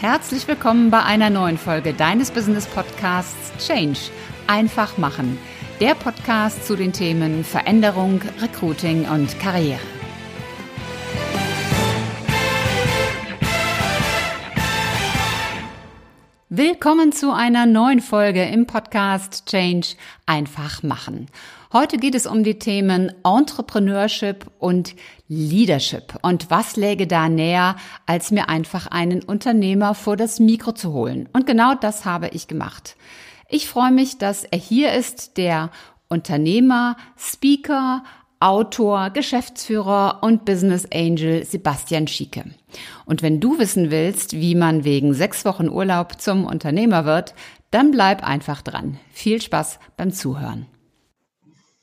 Herzlich willkommen bei einer neuen Folge deines Business Podcasts Change. Einfach machen. Der Podcast zu den Themen Veränderung, Recruiting und Karriere. Willkommen zu einer neuen Folge im Podcast Change einfach machen. Heute geht es um die Themen Entrepreneurship und Leadership. Und was läge da näher, als mir einfach einen Unternehmer vor das Mikro zu holen? Und genau das habe ich gemacht. Ich freue mich, dass er hier ist, der Unternehmer, Speaker, Autor, Geschäftsführer und Business Angel Sebastian Schieke. Und wenn du wissen willst, wie man wegen sechs Wochen Urlaub zum Unternehmer wird, dann bleib einfach dran. Viel Spaß beim Zuhören.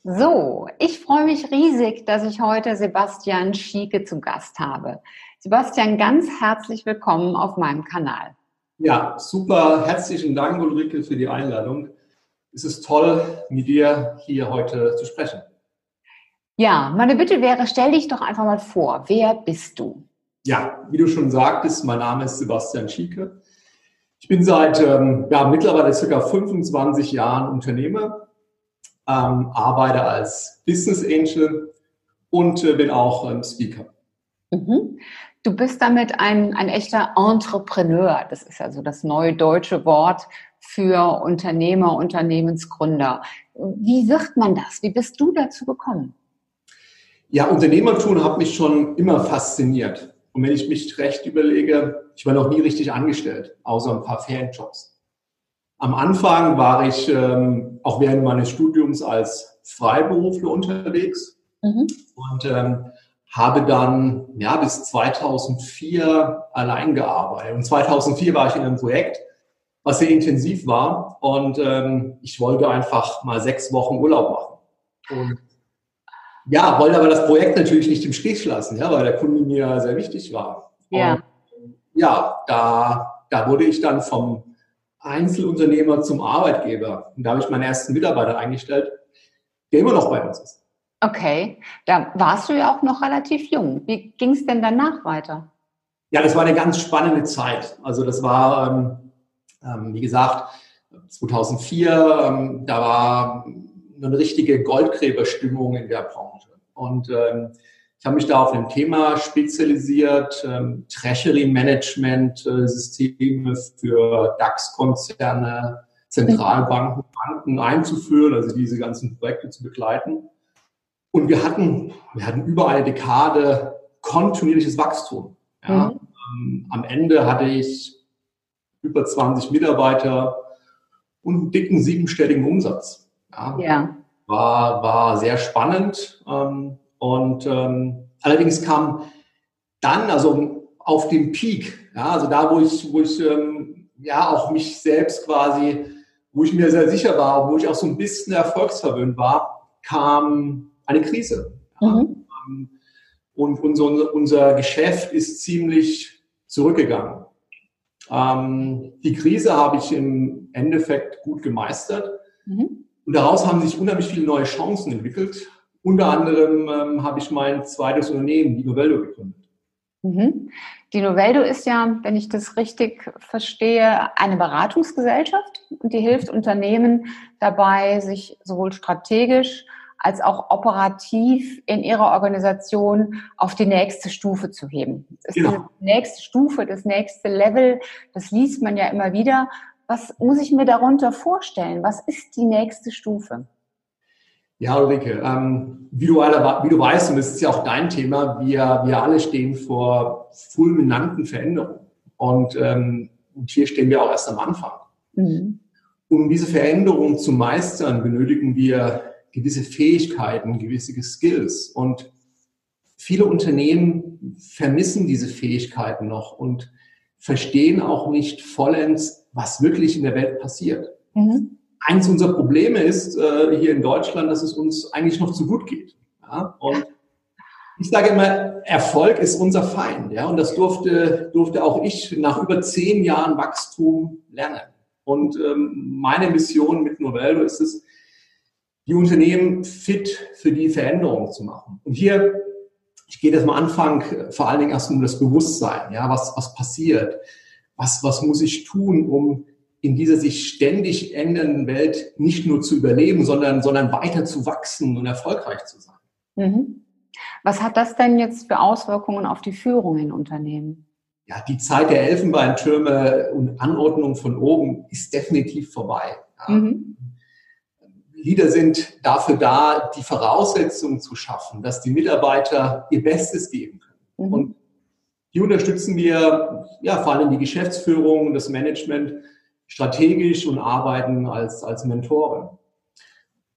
So, ich freue mich riesig, dass ich heute Sebastian Schieke zu Gast habe. Sebastian, ganz herzlich willkommen auf meinem Kanal. Ja, super. Herzlichen Dank, Ulrike, für die Einladung. Es ist toll, mit dir hier heute zu sprechen. Ja, meine Bitte wäre, stell dich doch einfach mal vor. Wer bist du? Ja, wie du schon sagtest, mein Name ist Sebastian Schieke. Ich bin seit ähm, ja, mittlerweile circa 25 Jahren Unternehmer ähm, arbeite als Business Angel und äh, bin auch ähm, Speaker. Mhm. Du bist damit ein, ein echter Entrepreneur. Das ist also das neue deutsche Wort für Unternehmer, Unternehmensgründer. Wie wird man das? Wie bist du dazu gekommen? Ja, Unternehmertum hat mich schon immer fasziniert. Und wenn ich mich recht überlege, ich war noch nie richtig angestellt, außer ein paar Ferienjobs. Am Anfang war ich ähm, auch während meines Studiums als Freiberufler unterwegs mhm. und ähm, habe dann ja bis 2004 allein gearbeitet. Und 2004 war ich in einem Projekt, was sehr intensiv war und ähm, ich wollte einfach mal sechs Wochen Urlaub machen. Und ja, wollte aber das Projekt natürlich nicht im Stich lassen, ja, weil der Kunde mir sehr wichtig war. Ja. Und, ja, da, da wurde ich dann vom Einzelunternehmer zum Arbeitgeber. Und da habe ich meinen ersten Mitarbeiter eingestellt, der immer noch bei uns ist. Okay, da warst du ja auch noch relativ jung. Wie ging es denn danach weiter? Ja, das war eine ganz spannende Zeit. Also das war, ähm, ähm, wie gesagt, 2004, ähm, da war eine richtige Goldgräberstimmung in der Branche. Und ähm, ich habe mich da auf ein Thema spezialisiert, ähm, Treasury-Management-Systeme äh, für DAX-Konzerne, Zentralbanken, Banken einzuführen, also diese ganzen Projekte zu begleiten. Und wir hatten, wir hatten über eine Dekade kontinuierliches Wachstum. Ja. Mhm. Ähm, am Ende hatte ich über 20 Mitarbeiter und einen dicken siebenstelligen Umsatz. Ja. ja. War, war sehr spannend. Ähm, und ähm, allerdings kam dann, also auf dem Peak, ja, also da, wo ich, wo ich ähm, ja auch mich selbst quasi, wo ich mir sehr sicher war, wo ich auch so ein bisschen erfolgsverwöhnt war, kam eine Krise. Mhm. Ähm, und unser, unser Geschäft ist ziemlich zurückgegangen. Ähm, die Krise habe ich im Endeffekt gut gemeistert. Mhm. Und daraus haben sich unheimlich viele neue Chancen entwickelt. Unter anderem ähm, habe ich mein zweites Unternehmen, die Novello, gegründet. Mhm. Die Noveldo ist ja, wenn ich das richtig verstehe, eine Beratungsgesellschaft und die hilft Unternehmen dabei, sich sowohl strategisch als auch operativ in ihrer Organisation auf die nächste Stufe zu heben. Das ist genau. die nächste Stufe, das nächste Level, das liest man ja immer wieder. Was muss ich mir darunter vorstellen? Was ist die nächste Stufe? Ja, Ulrike, ähm, wie, du alle, wie du weißt, und das ist ja auch dein Thema, wir, wir alle stehen vor fulminanten Veränderungen. Und, ähm, und hier stehen wir auch erst am Anfang. Mhm. Um diese Veränderungen zu meistern, benötigen wir gewisse Fähigkeiten, gewisse Skills. Und viele Unternehmen vermissen diese Fähigkeiten noch und verstehen auch nicht vollends, was wirklich in der Welt passiert. Mhm eins unserer Probleme ist äh, hier in Deutschland, dass es uns eigentlich noch zu gut geht. Ja? Und ich sage immer, Erfolg ist unser Feind. Ja? Und das durfte, durfte auch ich nach über zehn Jahren Wachstum lernen. Und ähm, meine Mission mit Novello ist es, die Unternehmen fit für die Veränderung zu machen. Und hier, ich gehe das am Anfang vor allen Dingen erst um das Bewusstsein, ja, was, was passiert was, was muss ich tun, um in dieser sich ständig ändernden Welt nicht nur zu überleben, sondern, sondern weiter zu wachsen und erfolgreich zu sein. Mhm. Was hat das denn jetzt für Auswirkungen auf die Führung in Unternehmen? Ja, die Zeit der Elfenbeintürme und Anordnung von oben ist definitiv vorbei. Ja. Mhm. Leader sind dafür da, die Voraussetzungen zu schaffen, dass die Mitarbeiter ihr Bestes geben können. Mhm. Und die unterstützen wir, ja, vor allem die Geschäftsführung, das Management strategisch und arbeiten als, als Mentoren.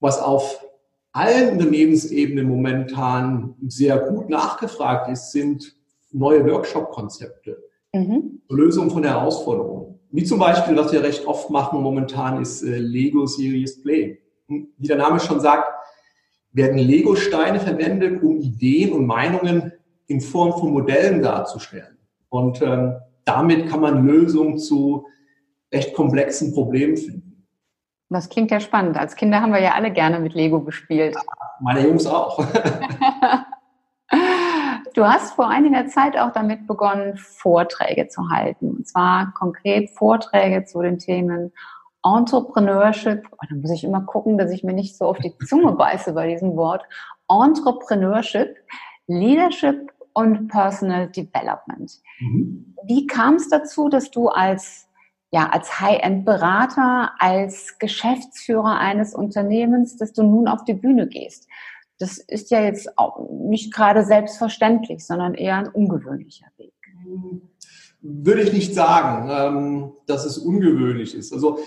Was auf allen Unternehmensebenen momentan sehr gut nachgefragt ist, sind neue Workshop-Konzepte mhm. zur Lösung von Herausforderungen. Wie zum Beispiel, was wir recht oft machen momentan, ist äh, Lego Series Play. Wie der Name schon sagt, werden Lego-Steine verwendet, um Ideen und Meinungen in Form von Modellen darzustellen. Und ähm, damit kann man Lösungen zu echt komplexen Problemen finden. Das klingt ja spannend. Als Kinder haben wir ja alle gerne mit Lego gespielt. Meine Jungs auch. du hast vor einiger Zeit auch damit begonnen, Vorträge zu halten. Und zwar konkret Vorträge zu den Themen Entrepreneurship. Oh, da muss ich immer gucken, dass ich mir nicht so auf die Zunge beiße bei diesem Wort. Entrepreneurship, Leadership und Personal Development. Mhm. Wie kam es dazu, dass du als ja, als High-End-Berater, als Geschäftsführer eines Unternehmens, dass du nun auf die Bühne gehst. Das ist ja jetzt auch nicht gerade selbstverständlich, sondern eher ein ungewöhnlicher Weg. Würde ich nicht sagen, ähm, dass es ungewöhnlich ist. Also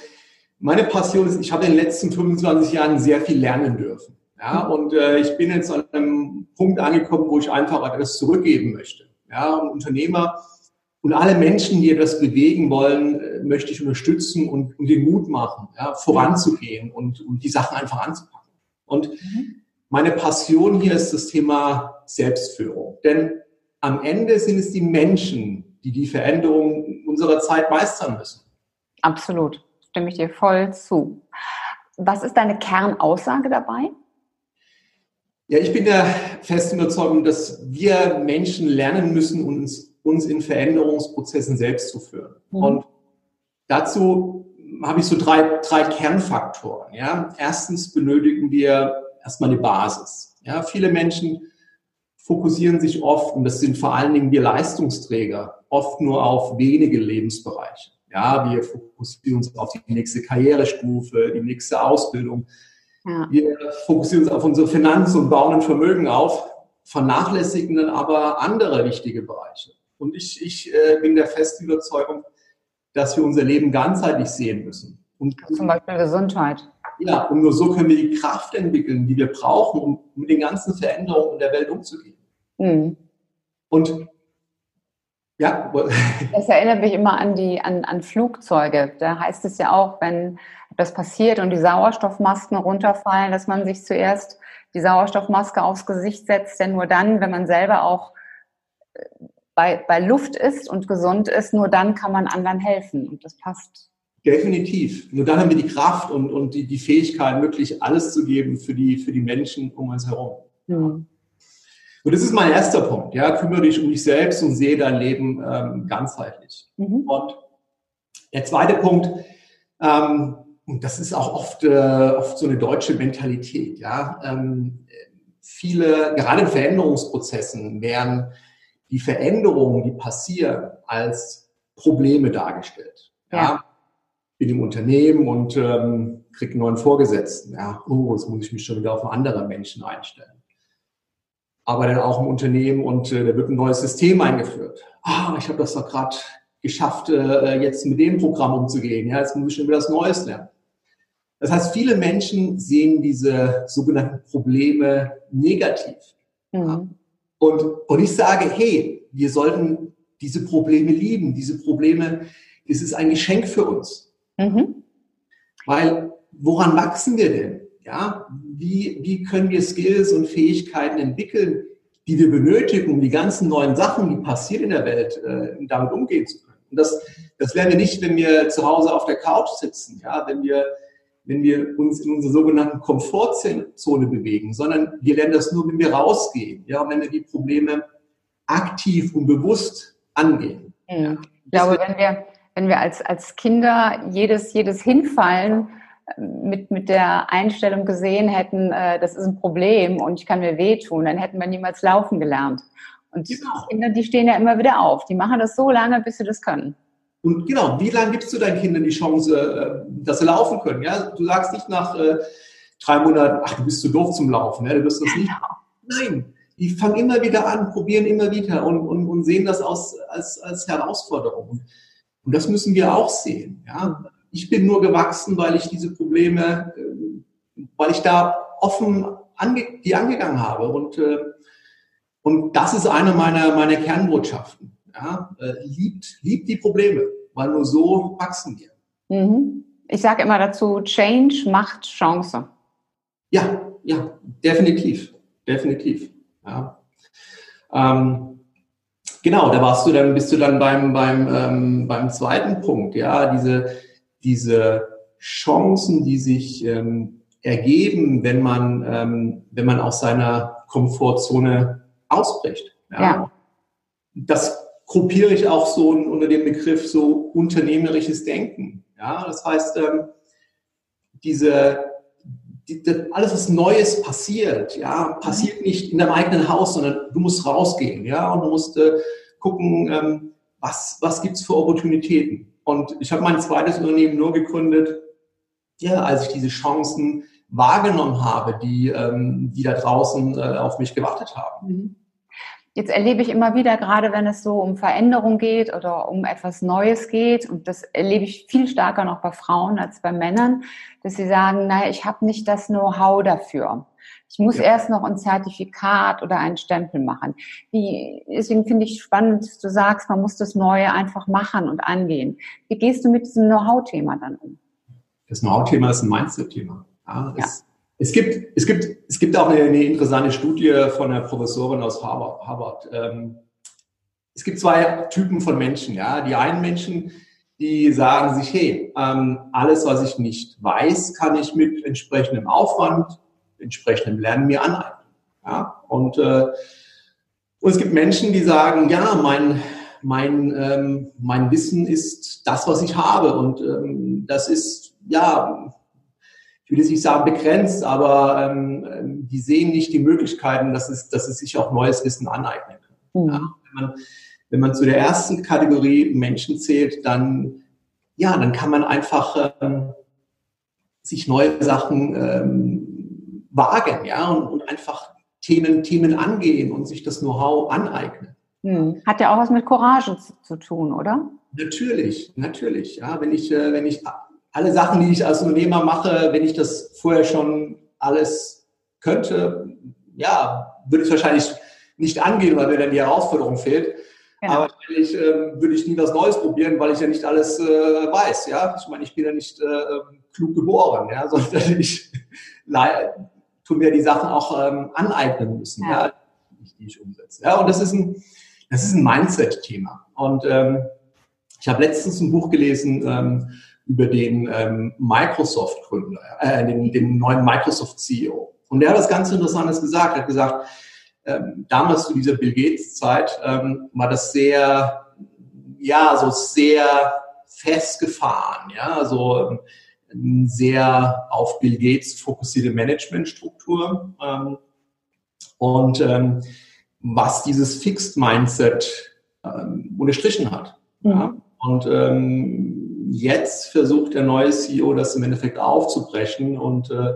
meine Passion ist, ich habe in den letzten 25 Jahren sehr viel lernen dürfen. Ja, und äh, ich bin jetzt an einem Punkt angekommen, wo ich einfach etwas zurückgeben möchte. Ja, ein Unternehmer und alle Menschen, die etwas bewegen wollen, möchte ich unterstützen und, und den Mut machen, ja, voranzugehen und, und die Sachen einfach anzupacken. Und mhm. meine Passion hier ist das Thema Selbstführung. Denn am Ende sind es die Menschen, die die Veränderung unserer Zeit meistern müssen. Absolut, stimme ich dir voll zu. Was ist deine Kernaussage dabei? Ja, ich bin der festen Überzeugung, dass wir Menschen lernen müssen, uns uns in Veränderungsprozessen selbst zu führen. Mhm. Und dazu habe ich so drei, drei Kernfaktoren. Ja. Erstens benötigen wir erstmal eine Basis. Ja. Viele Menschen fokussieren sich oft, und das sind vor allen Dingen wir Leistungsträger, oft nur auf wenige Lebensbereiche. Ja, wir fokussieren uns auf die nächste Karrierestufe, die nächste Ausbildung. Ja. Wir fokussieren uns auf unsere Finanzen und bauen ein Vermögen auf, vernachlässigen dann aber andere wichtige Bereiche. Und ich, ich äh, bin der festen Überzeugung, dass wir unser Leben ganzheitlich sehen müssen. Und Zum Beispiel Gesundheit. Ja, und nur so können wir die Kraft entwickeln, die wir brauchen, um mit den ganzen Veränderungen in der Welt umzugehen. Mhm. Und ja. Das erinnert mich immer an die an, an Flugzeuge. Da heißt es ja auch, wenn das passiert und die Sauerstoffmasken runterfallen, dass man sich zuerst die Sauerstoffmaske aufs Gesicht setzt, denn nur dann, wenn man selber auch bei, bei Luft ist und gesund ist, nur dann kann man anderen helfen. Und das passt. Definitiv. Nur dann haben wir die Kraft und, und die, die Fähigkeit, wirklich alles zu geben für die, für die Menschen um uns herum. Mhm. Und das ist mein erster Punkt. Ja, kümmere dich um dich selbst und sehe dein Leben ähm, ganzheitlich. Mhm. Und der zweite Punkt, ähm, und das ist auch oft, äh, oft so eine deutsche Mentalität. Ja, ähm, viele, gerade in Veränderungsprozessen, werden die Veränderungen, die passieren, als Probleme dargestellt. Ja. ja. Bin im Unternehmen und ähm, kriege einen neuen Vorgesetzten. Ja, oh, jetzt muss ich mich schon wieder auf einen anderen Menschen einstellen. Aber dann auch im Unternehmen und äh, da wird ein neues System eingeführt. Ah, ich habe das doch gerade geschafft, äh, jetzt mit dem Programm umzugehen. Ja, jetzt muss ich schon wieder was Neues lernen. Das heißt, viele Menschen sehen diese sogenannten Probleme negativ. Mhm. Und, und ich sage, hey, wir sollten diese Probleme lieben. Diese Probleme, das ist ein Geschenk für uns. Mhm. Weil woran wachsen wir denn? Ja, wie, wie können wir Skills und Fähigkeiten entwickeln, die wir benötigen, um die ganzen neuen Sachen, die passieren in der Welt, äh, damit umgehen zu können? Und das, das lernen wir nicht, wenn wir zu Hause auf der Couch sitzen, ja, wenn wir wenn wir uns in unserer sogenannten Komfortzone bewegen, sondern wir lernen das nur, wenn wir rausgehen, ja, wenn wir die Probleme aktiv und bewusst angehen. Mhm. Ich glaube, wenn wir, wenn wir als, als Kinder jedes, jedes Hinfallen äh, mit, mit der Einstellung gesehen hätten, äh, das ist ein Problem und ich kann mir wehtun, dann hätten wir niemals laufen gelernt. Und genau. Kinder, die stehen ja immer wieder auf. Die machen das so lange, bis sie das können. Und genau, wie lange gibst du deinen Kindern die Chance, äh, dass sie laufen können? Ja? Du sagst nicht nach äh, drei Monaten, ach, du bist zu doof zum Laufen, ja? du wirst das nicht. Genau. Nein, die fangen immer wieder an, probieren immer wieder und, und, und sehen das aus, als, als Herausforderung. Und das müssen wir auch sehen. Ja? Ich bin nur gewachsen, weil ich diese Probleme, äh, weil ich da offen ange die angegangen habe. Und, äh, und das ist eine meiner, meiner Kernbotschaften. Ja? Äh, liebt, liebt die Probleme, weil nur so wachsen wir. Mhm. Ich sage immer dazu, Change macht Chance. Ja, ja, definitiv, definitiv. Ja. Ähm, genau, da warst du dann, bist du dann beim, beim, ähm, beim zweiten Punkt, ja, diese, diese Chancen, die sich ähm, ergeben, wenn man, ähm, wenn man aus seiner Komfortzone ausbricht. Ja. ja. Das gruppiere ich auch so unter dem Begriff so unternehmerisches Denken. Ja, das heißt, ähm, diese die, die, alles, was Neues passiert, ja, passiert nicht in deinem eigenen Haus, sondern du musst rausgehen, ja, und du musst äh, gucken, ähm, was, was gibt's für Opportunitäten. Und ich habe mein zweites Unternehmen nur gegründet, ja, als ich diese Chancen wahrgenommen habe, die, ähm, die da draußen äh, auf mich gewartet haben. Mhm. Jetzt erlebe ich immer wieder, gerade wenn es so um Veränderung geht oder um etwas Neues geht, und das erlebe ich viel stärker noch bei Frauen als bei Männern, dass sie sagen, naja, ich habe nicht das Know-how dafür. Ich muss ja. erst noch ein Zertifikat oder einen Stempel machen. Wie, deswegen finde ich spannend, dass du sagst, man muss das Neue einfach machen und angehen. Wie gehst du mit diesem Know-how-Thema dann um? Das Know-how-Thema ist ein Mindset-Thema. Ja, ja. Es gibt, es gibt, es gibt auch eine, eine interessante Studie von einer Professorin aus Harvard. Harvard. Ähm, es gibt zwei Typen von Menschen. Ja, die einen Menschen, die sagen sich, hey, ähm, alles, was ich nicht weiß, kann ich mit entsprechendem Aufwand, entsprechendem Lernen mir aneignen. Ja, und äh, und es gibt Menschen, die sagen, ja, mein mein ähm, mein Wissen ist das, was ich habe und ähm, das ist ja will jetzt nicht sagen begrenzt, aber ähm, die sehen nicht die Möglichkeiten, dass es, dass es sich auch neues Wissen aneignen kann. Mhm. Ja, wenn, man, wenn man zu der ersten Kategorie Menschen zählt, dann, ja, dann kann man einfach ähm, sich neue Sachen ähm, wagen, ja, und, und einfach Themen, Themen angehen und sich das Know-how aneignen. Hm. Hat ja auch was mit Courage zu, zu, tun, oder? Natürlich, natürlich. Ja, wenn ich, äh, wenn ich alle Sachen, die ich als Unternehmer mache, wenn ich das vorher schon alles könnte, ja, würde ich wahrscheinlich nicht angehen, weil mir dann die Herausforderung fehlt. Genau. Aber wahrscheinlich äh, würde ich nie was Neues probieren, weil ich ja nicht alles äh, weiß. Ja, ich meine, ich bin ja nicht äh, ähm, klug geboren, ja, sondern ich tue mir die Sachen auch ähm, aneignen müssen, ja. ja, die ich umsetze. Ja, und das ist ein, das ist ein Mindset-Thema. Und ähm, ich habe letztens ein Buch gelesen. Ähm, über den ähm, Microsoft-Gründer, äh, den, den neuen Microsoft-CEO. Und der hat was ganz Interessantes gesagt. Er hat gesagt, ähm, damals zu dieser Bill Gates-Zeit ähm, war das sehr, ja, so sehr festgefahren, ja, also ähm, sehr auf Bill Gates fokussierte Managementstruktur. Ähm, und ähm, was dieses Fixed Mindset ähm, unterstrichen hat. Mhm. Ja. Und ähm, jetzt versucht der neue CEO das im Endeffekt aufzubrechen und, äh,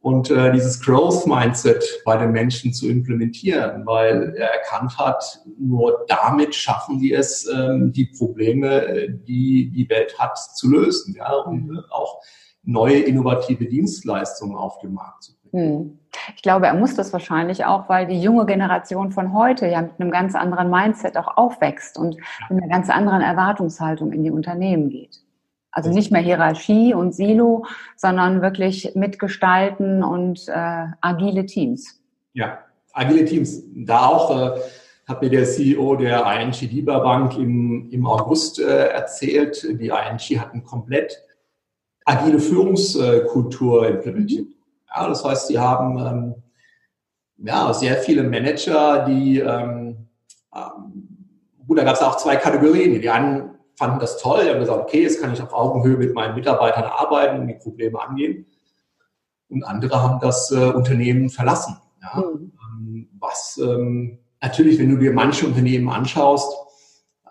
und äh, dieses Growth Mindset bei den Menschen zu implementieren, weil er erkannt hat, nur damit schaffen die es, ähm, die Probleme, die die Welt hat, zu lösen, ja, und äh, auch neue innovative Dienstleistungen auf den Markt zu bringen. Hm. Ich glaube, er muss das wahrscheinlich auch, weil die junge Generation von heute ja mit einem ganz anderen Mindset auch aufwächst und mit einer ganz anderen Erwartungshaltung in die Unternehmen geht. Also nicht mehr Hierarchie und Silo, sondern wirklich mitgestalten und äh, agile Teams. Ja, agile Teams. Da auch äh, hat mir der CEO der ING DIBA Bank im, im August äh, erzählt, die ING hat eine komplett agile Führungskultur implementiert. Mhm. Ja, das heißt, sie haben ähm, ja, sehr viele Manager, die, ähm, ähm, gut, da gab es auch zwei Kategorien. Die einen fanden das toll, die haben gesagt, okay, jetzt kann ich auf Augenhöhe mit meinen Mitarbeitern arbeiten und die Probleme angehen. Und andere haben das äh, Unternehmen verlassen. Ja? Mhm. Was ähm, natürlich, wenn du dir manche Unternehmen anschaust,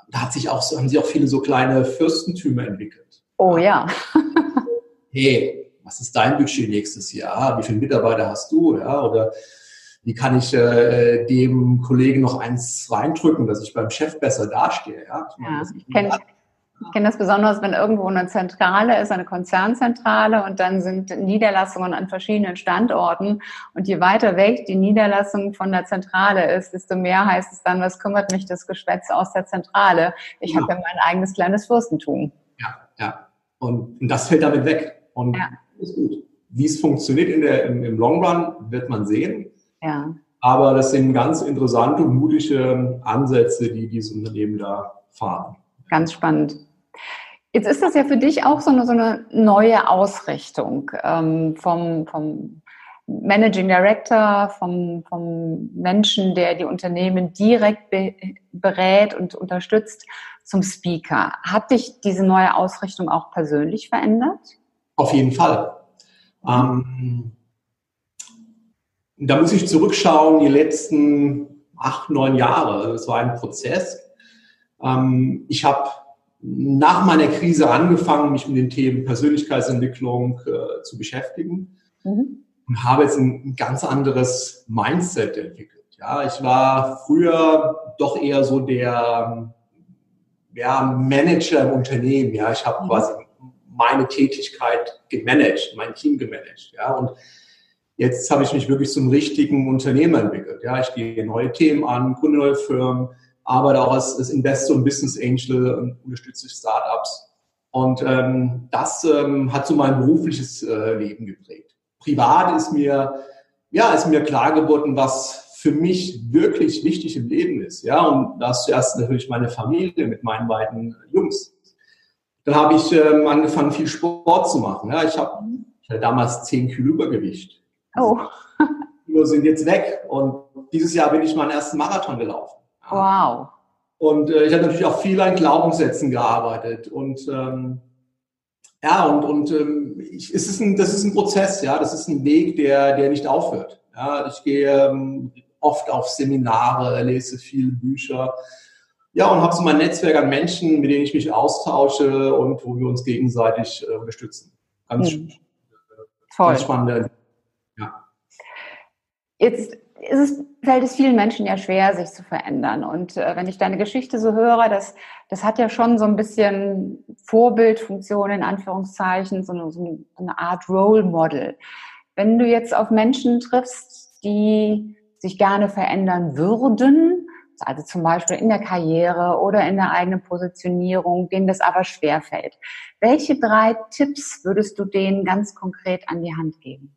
da hat sich auch, haben sich auch viele so kleine Fürstentümer entwickelt. Oh ja. hey, was ist dein Budget nächstes Jahr? Wie viele Mitarbeiter hast du? Ja, oder wie kann ich äh, dem Kollegen noch eins reindrücken, dass ich beim Chef besser dastehe? Ja, ich, ja, ich kenne das besonders, wenn irgendwo eine Zentrale ist, eine Konzernzentrale und dann sind Niederlassungen an verschiedenen Standorten und je weiter weg die Niederlassung von der Zentrale ist, desto mehr heißt es dann, was kümmert mich das Geschwätz aus der Zentrale? Ich ja. habe ja mein eigenes kleines Fürstentum. Ja, ja. Und, und das fällt damit weg. Und ja. Ist gut. Wie es funktioniert in der, im, im Long Run, wird man sehen. Ja. Aber das sind ganz interessante und mutige Ansätze, die diese Unternehmen da fahren. Ganz spannend. Jetzt ist das ja für dich auch so eine, so eine neue Ausrichtung ähm, vom, vom Managing Director, vom, vom Menschen, der die Unternehmen direkt be berät und unterstützt, zum Speaker. Hat dich diese neue Ausrichtung auch persönlich verändert? Auf jeden Fall. Ähm, da muss ich zurückschauen, die letzten acht, neun Jahre. Es war ein Prozess. Ähm, ich habe nach meiner Krise angefangen, mich mit den Themen Persönlichkeitsentwicklung äh, zu beschäftigen mhm. und habe jetzt ein, ein, ganz anderes Mindset entwickelt. Ja, ich war früher doch eher so der ja, Manager im Unternehmen. Ja, ich habe mhm. quasi meine Tätigkeit gemanagt, mein Team gemanagt. Ja, und jetzt habe ich mich wirklich zum richtigen Unternehmer entwickelt. Ja, ich gehe neue Themen an, gründe neue Firmen, arbeite auch als, als Investor und Business Angel und unterstütze Startups. Und ähm, das ähm, hat so mein berufliches äh, Leben geprägt. Privat ist mir, ja, ist mir klar geworden, was für mich wirklich wichtig im Leben ist. Ja, und das zuerst natürlich meine Familie mit meinen beiden Jungs. Dann habe ich ähm, angefangen, viel Sport zu machen. Ja, ich habe ich hatte damals zehn Kilo Übergewicht. Oh. Kilo sind jetzt weg. Und dieses Jahr bin ich meinen ersten Marathon gelaufen. Wow. Und äh, ich habe natürlich auch viel an Glaubenssätzen gearbeitet und ähm, ja und und ähm, ich, es ist ein, das ist ein Prozess, ja, das ist ein Weg, der der nicht aufhört. Ja, ich gehe ähm, oft auf Seminare, lese viele Bücher, ja und habe so mein Netzwerk an Menschen, mit denen ich mich austausche und wo wir uns gegenseitig äh, unterstützen. Ganz, mhm. Toll. ganz spannende. Ja. Jetzt ist es, fällt es vielen Menschen ja schwer, sich zu verändern. Und äh, wenn ich deine Geschichte so höre, das, das hat ja schon so ein bisschen Vorbildfunktion in Anführungszeichen, so eine, so eine Art Role Model. Wenn du jetzt auf Menschen triffst, die sich gerne verändern würden, also zum Beispiel in der Karriere oder in der eigenen Positionierung, denen das aber schwer fällt. Welche drei Tipps würdest du denen ganz konkret an die Hand geben?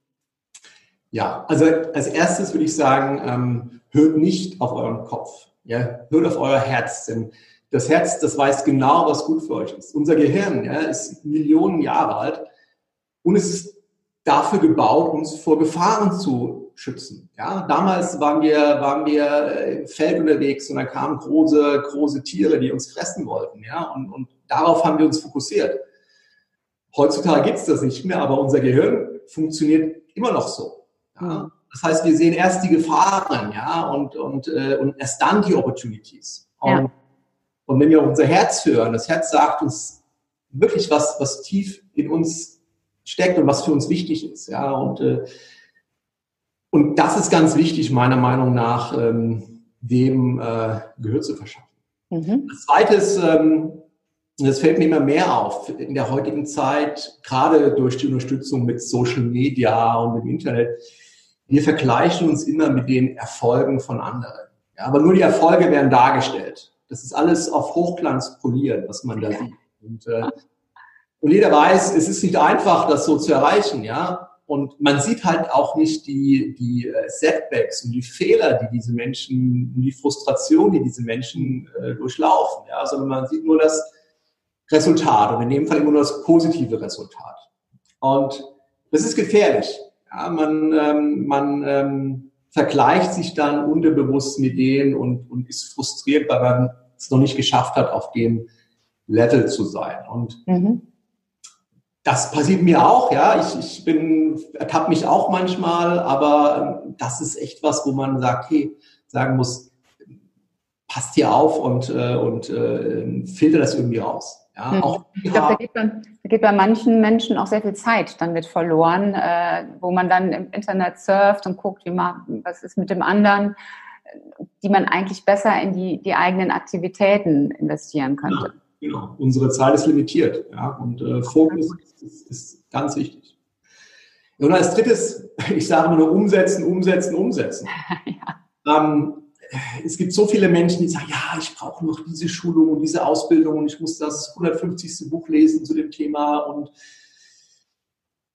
Ja, also als erstes würde ich sagen, ähm, hört nicht auf euren Kopf. Ja, hört auf euer Herz. Denn das Herz, das weiß genau, was gut für euch ist. Unser Gehirn ja, ist Millionen Jahre alt und es ist dafür gebaut, uns vor Gefahren zu schützen. Ja, damals waren wir, waren wir im Feld unterwegs und da kamen große, große Tiere, die uns fressen wollten. Ja, und, und darauf haben wir uns fokussiert. Heutzutage gibt es das nicht mehr, aber unser Gehirn funktioniert immer noch so. Ja. Das heißt, wir sehen erst die Gefahren, ja, und, und, äh, und erst dann die Opportunities. Und, ja. und wenn wir auf unser Herz hören, das Herz sagt uns wirklich was, was tief in uns steckt und was für uns wichtig ist, ja, und, äh, und das ist ganz wichtig, meiner Meinung nach, ähm, dem äh, Gehör zu verschaffen. Mhm. Das zweite ist, ähm, das fällt mir immer mehr auf in der heutigen Zeit, gerade durch die Unterstützung mit Social Media und im Internet, wir vergleichen uns immer mit den Erfolgen von anderen. Ja, aber nur die Erfolge werden dargestellt. Das ist alles auf Hochglanz poliert, was man da sieht. Und, äh, und jeder weiß, es ist nicht einfach, das so zu erreichen, ja. Und man sieht halt auch nicht die, die äh, Setbacks und die Fehler, die diese Menschen, die Frustration, die diese Menschen äh, durchlaufen, ja, sondern man sieht nur das Resultat und in dem Fall immer nur das positive Resultat. Und das ist gefährlich. Ja, man ähm, man ähm, vergleicht sich dann unterbewusst mit denen und, und ist frustriert, weil man es noch nicht geschafft hat auf dem Level zu sein. Und mhm. Das passiert mir auch, ja. Ich, ich bin, ertappe mich auch manchmal, aber ähm, das ist echt was, wo man sagt, hey, sagen muss, passt hier auf und, äh, und äh, filter das irgendwie raus. Ja, hm. auch ich glaube, da geht, bei, da geht bei manchen Menschen auch sehr viel Zeit dann mit verloren, äh, wo man dann im Internet surft und guckt, wie man, was ist mit dem anderen, die man eigentlich besser in die, die eigenen Aktivitäten investieren könnte. Ja, genau. Unsere Zeit ist limitiert. Ja, und äh, Fokus ist, ist, ganz wichtig. Und als drittes, ich sage immer nur umsetzen, umsetzen, umsetzen. ja. ähm, es gibt so viele Menschen, die sagen, ja, ich brauche noch diese Schulung und diese Ausbildung und ich muss das 150. Buch lesen zu dem Thema und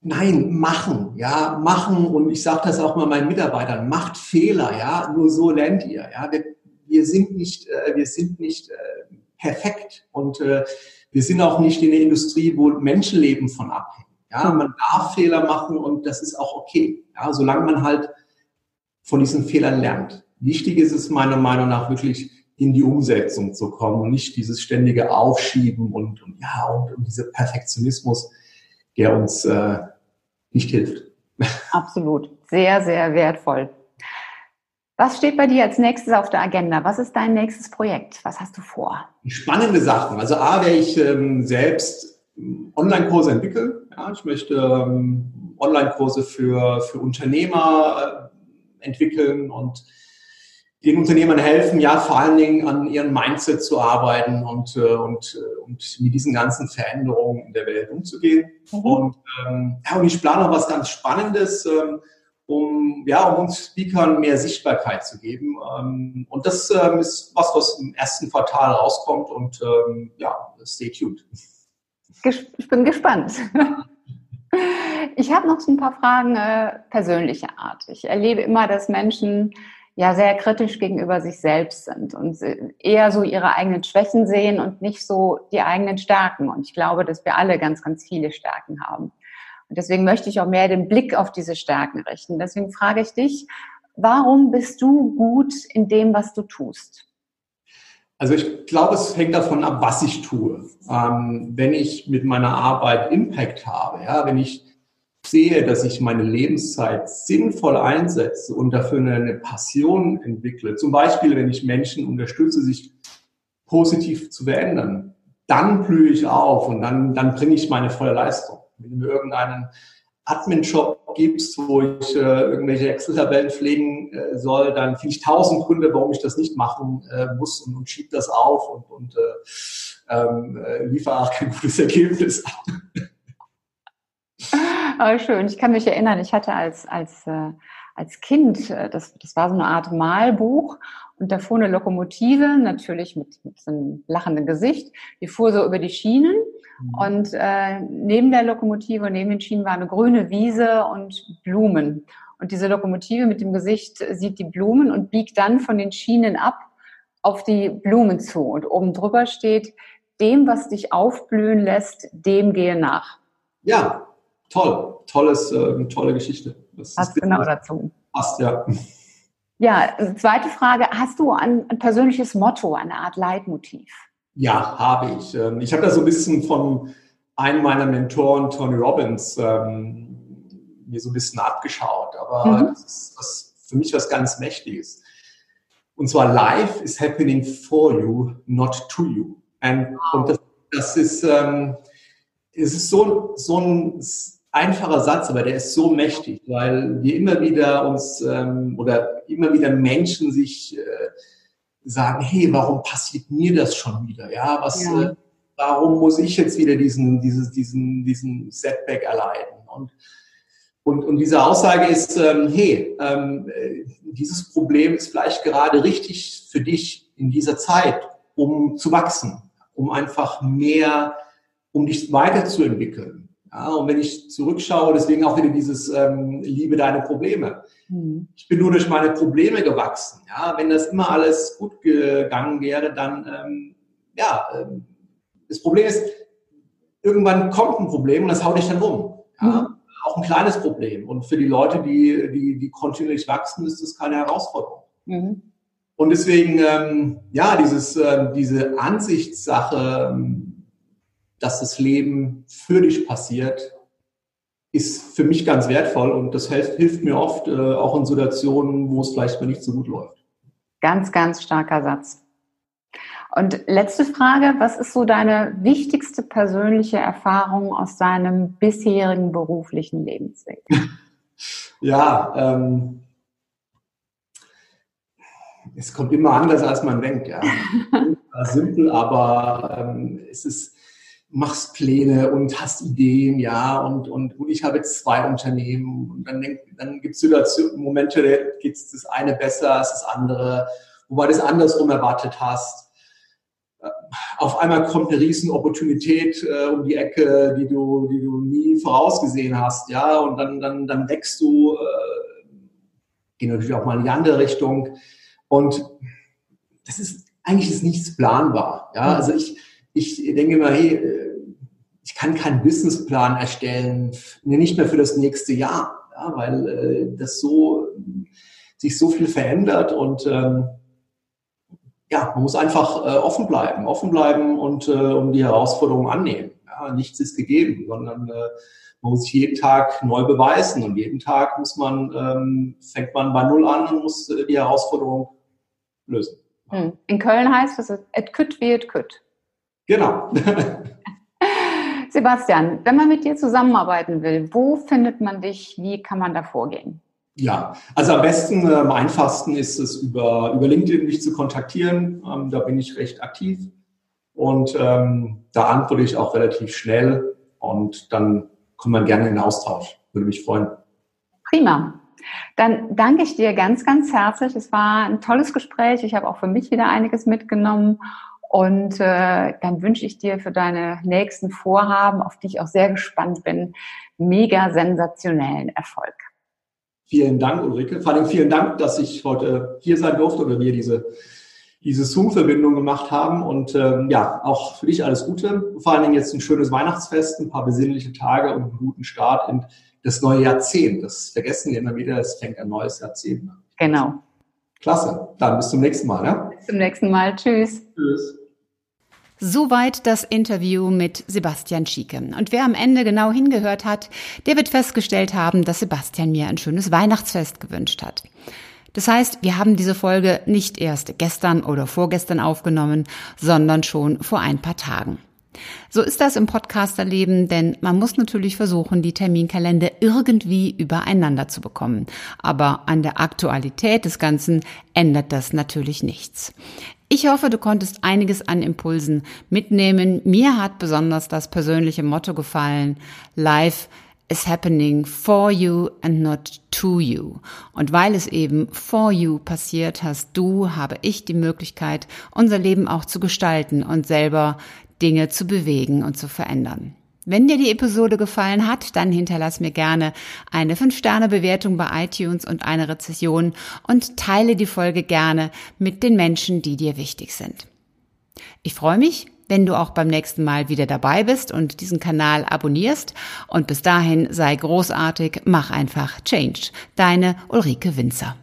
Nein, machen, ja, machen. Und ich sage das auch mal meinen Mitarbeitern, macht Fehler, ja, nur so lernt ihr. Ja, wir, wir sind nicht, äh, wir sind nicht äh, perfekt und äh, wir sind auch nicht in der Industrie, wo Menschenleben von abhängen. Ja, man darf Fehler machen und das ist auch okay. Ja, solange man halt von diesen Fehlern lernt. Wichtig ist es meiner Meinung nach wirklich in die Umsetzung zu kommen und nicht dieses ständige Aufschieben und, und ja und, und dieser Perfektionismus, der uns äh, nicht hilft. Absolut. Sehr, sehr wertvoll. Was steht bei dir als nächstes auf der Agenda? Was ist dein nächstes Projekt? Was hast du vor? Spannende Sachen. Also A, werde ich ähm, selbst Online-Kurse entwickeln. Ja, ich möchte ähm, Online-Kurse für, für Unternehmer äh, entwickeln und den Unternehmern helfen, ja, vor allen Dingen an ihrem Mindset zu arbeiten und, äh, und, äh, und mit diesen ganzen Veränderungen in der Welt umzugehen. Mhm. Und, ähm, ja, und ich plane noch was ganz Spannendes, ähm, um, ja, um uns Speakern mehr Sichtbarkeit zu geben. Ähm, und das ähm, ist was, was im ersten Quartal rauskommt und ähm, ja, stay tuned. Ich bin gespannt. Ich habe noch so ein paar Fragen äh, persönlicher Art. Ich erlebe immer, dass Menschen ja sehr kritisch gegenüber sich selbst sind und eher so ihre eigenen Schwächen sehen und nicht so die eigenen Stärken. Und ich glaube, dass wir alle ganz, ganz viele Stärken haben. Und deswegen möchte ich auch mehr den Blick auf diese Stärken richten. Deswegen frage ich dich, warum bist du gut in dem, was du tust? Also ich glaube, es hängt davon ab, was ich tue. Ähm, wenn ich mit meiner Arbeit Impact habe, ja, wenn ich sehe, dass ich meine Lebenszeit sinnvoll einsetze und dafür eine, Passion entwickle, zum Beispiel, wenn ich Menschen unterstütze, sich positiv zu verändern, dann blühe ich auf und dann, dann bringe ich meine volle Leistung. Wenn du mir irgendeinen Admin-Job gibst, wo ich äh, irgendwelche Excel-Tabellen pflegen äh, soll, dann finde ich tausend Gründe, warum ich das nicht machen äh, muss und, und schiebe das auf und, und äh, ähm, äh, liefere auch kein gutes Ergebnis. Aber schön. Ich kann mich erinnern, ich hatte als, als, äh, als Kind, äh, das, das war so eine Art Malbuch und da fuhr eine Lokomotive, natürlich mit, mit so einem lachenden Gesicht, die fuhr so über die Schienen. Und äh, neben der Lokomotive und neben den Schienen war eine grüne Wiese und Blumen. Und diese Lokomotive mit dem Gesicht sieht die Blumen und biegt dann von den Schienen ab auf die Blumen zu. Und oben drüber steht, dem, was dich aufblühen lässt, dem gehe nach. Ja, toll, tolles, äh, tolle Geschichte. Das passt genau dazu. Passt, ja. Ja, zweite Frage. Hast du ein, ein, persönliches Motto, eine Art Leitmotiv? Ja, habe ich. Ähm, ich habe da so ein bisschen von einem meiner Mentoren, Tony Robbins, ähm, mir so ein bisschen abgeschaut. Aber mhm. das ist was, für mich was ganz Mächtiges. Und zwar Life is happening for you, not to you. And. Und das, das ist, ähm, es ist so, so ein einfacher Satz, aber der ist so mächtig, weil wir immer wieder uns ähm, oder immer wieder Menschen sich äh, sagen, hey, warum passiert mir das schon wieder? Ja, was, ja. Äh, warum muss ich jetzt wieder diesen, dieses, diesen, diesen Setback erleiden? Und, und, und diese Aussage ist, ähm, hey, ähm, äh, dieses Problem ist vielleicht gerade richtig für dich in dieser Zeit, um zu wachsen, um einfach mehr, um dich weiterzuentwickeln ja, und wenn ich zurückschaue, deswegen auch wieder dieses ähm, Liebe deine Probleme. Mhm. Ich bin nur durch meine Probleme gewachsen. Ja, wenn das immer alles gut gegangen wäre, dann ähm, ja, ähm, das Problem ist, irgendwann kommt ein Problem und das haut dich dann um. Ja? Mhm. Auch ein kleines Problem. Und für die Leute, die, die, die kontinuierlich wachsen, ist das keine Herausforderung. Mhm. Und deswegen, ähm, ja, dieses, äh, diese Ansichtssache, ähm, dass das Leben für dich passiert, ist für mich ganz wertvoll und das hilft, hilft mir oft, äh, auch in Situationen, wo es vielleicht mal nicht so gut läuft. Ganz, ganz starker Satz. Und letzte Frage, was ist so deine wichtigste persönliche Erfahrung aus deinem bisherigen beruflichen Lebensweg? ja, ähm, es kommt immer anders, als man denkt. Ja. Simpel, aber ähm, es ist, machst Pläne und hast Ideen, ja, und, und, und ich habe jetzt zwei Unternehmen und dann, dann gibt es Situationen, Momente, da geht es das eine besser als das andere, wobei du es andersrum erwartet hast. Äh, auf einmal kommt eine riesen Opportunität äh, um die Ecke, die du, die du nie vorausgesehen hast, ja, und dann, dann, dann wächst du, äh, geh natürlich auch mal in die andere Richtung und das ist eigentlich ist nichts planbar. Ja, mhm. also ich, ich denke mal, hey, äh, ich kann keinen Businessplan erstellen, nicht mehr für das nächste Jahr, ja, weil äh, das so sich so viel verändert und ähm, ja, man muss einfach äh, offen bleiben, offen bleiben und äh, um die Herausforderungen annehmen. Ja, nichts ist gegeben, sondern äh, man muss sich jeden Tag neu beweisen und jeden Tag muss man, ähm, fängt man bei Null an und muss äh, die Herausforderung lösen. Hm. In Köln heißt es, et kütt wie et kütt. Genau. Sebastian, wenn man mit dir zusammenarbeiten will, wo findet man dich? Wie kann man da vorgehen? Ja, also am besten, am einfachsten ist es über, über LinkedIn mich zu kontaktieren. Ähm, da bin ich recht aktiv und ähm, da antworte ich auch relativ schnell und dann kommt man gerne in den Austausch. Würde mich freuen. Prima. Dann danke ich dir ganz, ganz herzlich. Es war ein tolles Gespräch. Ich habe auch für mich wieder einiges mitgenommen. Und äh, dann wünsche ich dir für deine nächsten Vorhaben, auf die ich auch sehr gespannt bin, mega sensationellen Erfolg. Vielen Dank, Ulrike. Vor allem vielen Dank, dass ich heute hier sein durfte oder wir diese, diese Zoom-Verbindung gemacht haben. Und ähm, ja, auch für dich alles Gute. Vor allen Dingen jetzt ein schönes Weihnachtsfest, ein paar besinnliche Tage und einen guten Start in das neue Jahrzehnt. Das vergessen wir immer wieder, es fängt ein neues Jahrzehnt an. Genau. Klasse. Dann bis zum nächsten Mal. Ja? Bis zum nächsten Mal. Tschüss. Tschüss. Soweit das Interview mit Sebastian Schieke. Und wer am Ende genau hingehört hat, der wird festgestellt haben, dass Sebastian mir ein schönes Weihnachtsfest gewünscht hat. Das heißt, wir haben diese Folge nicht erst gestern oder vorgestern aufgenommen, sondern schon vor ein paar Tagen. So ist das im Podcasterleben, denn man muss natürlich versuchen, die Terminkalender irgendwie übereinander zu bekommen. Aber an der Aktualität des Ganzen ändert das natürlich nichts. Ich hoffe, du konntest einiges an Impulsen mitnehmen. Mir hat besonders das persönliche Motto gefallen. Life is happening for you and not to you. Und weil es eben for you passiert, hast du, habe ich die Möglichkeit, unser Leben auch zu gestalten und selber Dinge zu bewegen und zu verändern. Wenn dir die Episode gefallen hat, dann hinterlass mir gerne eine 5-Sterne-Bewertung bei iTunes und eine Rezession und teile die Folge gerne mit den Menschen, die dir wichtig sind. Ich freue mich, wenn du auch beim nächsten Mal wieder dabei bist und diesen Kanal abonnierst. Und bis dahin sei großartig, mach einfach Change. Deine Ulrike Winzer.